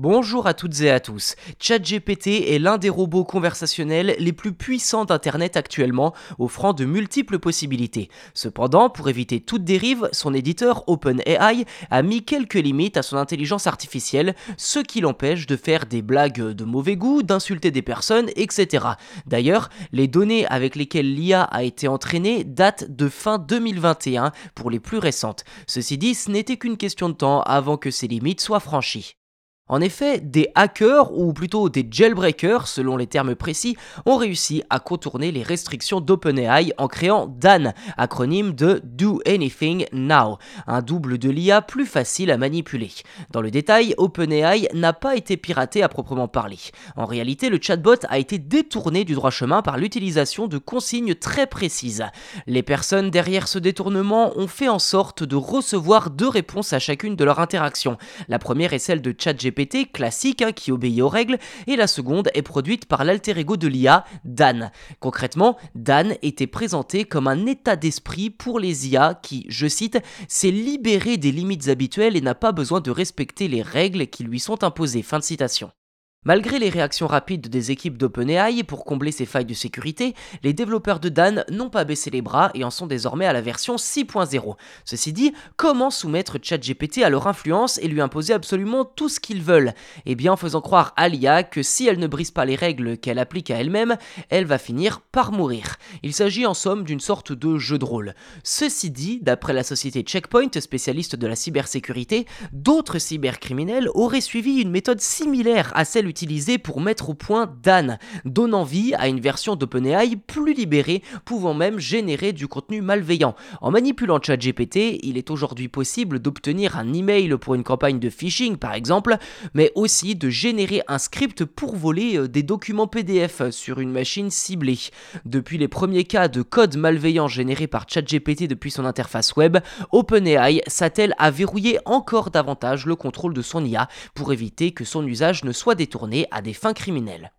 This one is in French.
Bonjour à toutes et à tous. ChatGPT est l'un des robots conversationnels les plus puissants d'Internet actuellement, offrant de multiples possibilités. Cependant, pour éviter toute dérive, son éditeur OpenAI a mis quelques limites à son intelligence artificielle, ce qui l'empêche de faire des blagues de mauvais goût, d'insulter des personnes, etc. D'ailleurs, les données avec lesquelles l'IA a été entraînée datent de fin 2021 pour les plus récentes. Ceci dit, ce n'était qu'une question de temps avant que ces limites soient franchies. En effet, des hackers, ou plutôt des jailbreakers selon les termes précis, ont réussi à contourner les restrictions d'OpenAI en créant DAN, acronyme de Do Anything Now, un double de l'IA plus facile à manipuler. Dans le détail, OpenAI n'a pas été piraté à proprement parler. En réalité, le chatbot a été détourné du droit chemin par l'utilisation de consignes très précises. Les personnes derrière ce détournement ont fait en sorte de recevoir deux réponses à chacune de leurs interactions. La première est celle de ChatGPT classique hein, qui obéit aux règles et la seconde est produite par l'alter ego de l'IA, Dan. Concrètement, Dan était présenté comme un état d'esprit pour les IA qui, je cite, s'est libéré des limites habituelles et n'a pas besoin de respecter les règles qui lui sont imposées. Fin de citation. Malgré les réactions rapides des équipes d'OpenAI pour combler ces failles de sécurité, les développeurs de Dan n'ont pas baissé les bras et en sont désormais à la version 6.0. Ceci dit, comment soumettre ChatGPT à leur influence et lui imposer absolument tout ce qu'ils veulent? Eh bien en faisant croire à l'IA que si elle ne brise pas les règles qu'elle applique à elle-même, elle va finir par mourir. Il s'agit en somme d'une sorte de jeu de rôle. Ceci dit, d'après la société Checkpoint, spécialiste de la cybersécurité, d'autres cybercriminels auraient suivi une méthode similaire à celle pour mettre au point Dan, donnant vie à une version d'OpenAI plus libérée, pouvant même générer du contenu malveillant. En manipulant ChatGPT, il est aujourd'hui possible d'obtenir un email pour une campagne de phishing par exemple, mais aussi de générer un script pour voler euh, des documents PDF sur une machine ciblée. Depuis les premiers cas de code malveillant générés par ChatGPT depuis son interface web, OpenAI s'attelle à verrouiller encore davantage le contrôle de son IA pour éviter que son usage ne soit détourné à des fins criminelles.